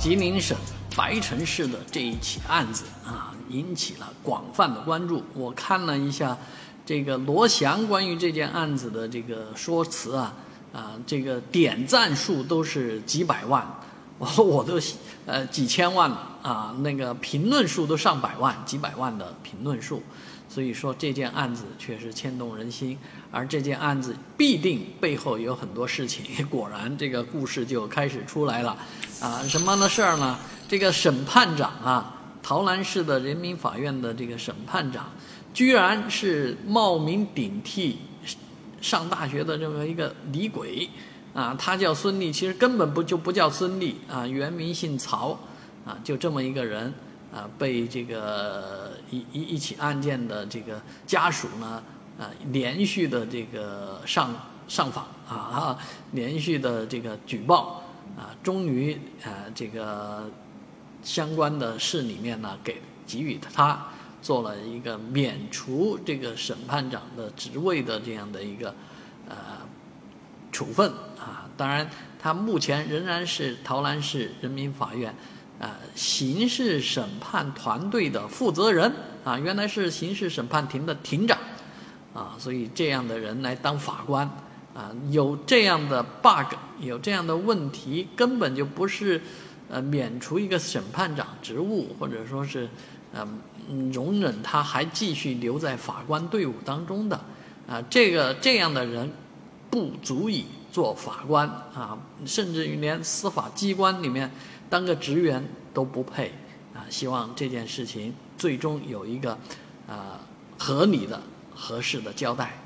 吉林省白城市的这一起案子啊，引起了广泛的关注。我看了一下这个罗翔关于这件案子的这个说辞啊，啊，这个点赞数都是几百万，我 说我都呃几千万了啊，那个评论数都上百万、几百万的评论数。所以说这件案子确实牵动人心，而这件案子必定背后有很多事情。果然，这个故事就开始出来了，啊，什么的事儿呢？这个审判长啊，桃兰市的人民法院的这个审判长，居然是冒名顶替上大学的这么一个李鬼，啊，他叫孙立，其实根本不就不叫孙立啊，原名姓曹，啊，就这么一个人。啊，被这个一一一起案件的这个家属呢，啊，连续的这个上上访啊，连续的这个举报啊，终于啊，这个相关的市里面呢，给给予他做了一个免除这个审判长的职位的这样的一个呃处分啊。当然，他目前仍然是桃兰市人民法院。啊，刑事审判团队的负责人啊，原来是刑事审判庭的庭长，啊，所以这样的人来当法官，啊，有这样的 bug，有这样的问题，根本就不是，呃，免除一个审判长职务，或者说是，呃，容忍他还继续留在法官队伍当中的，啊，这个这样的人，不足以做法官啊，甚至于连司法机关里面。当个职员都不配啊！希望这件事情最终有一个啊合理的、合适的交代。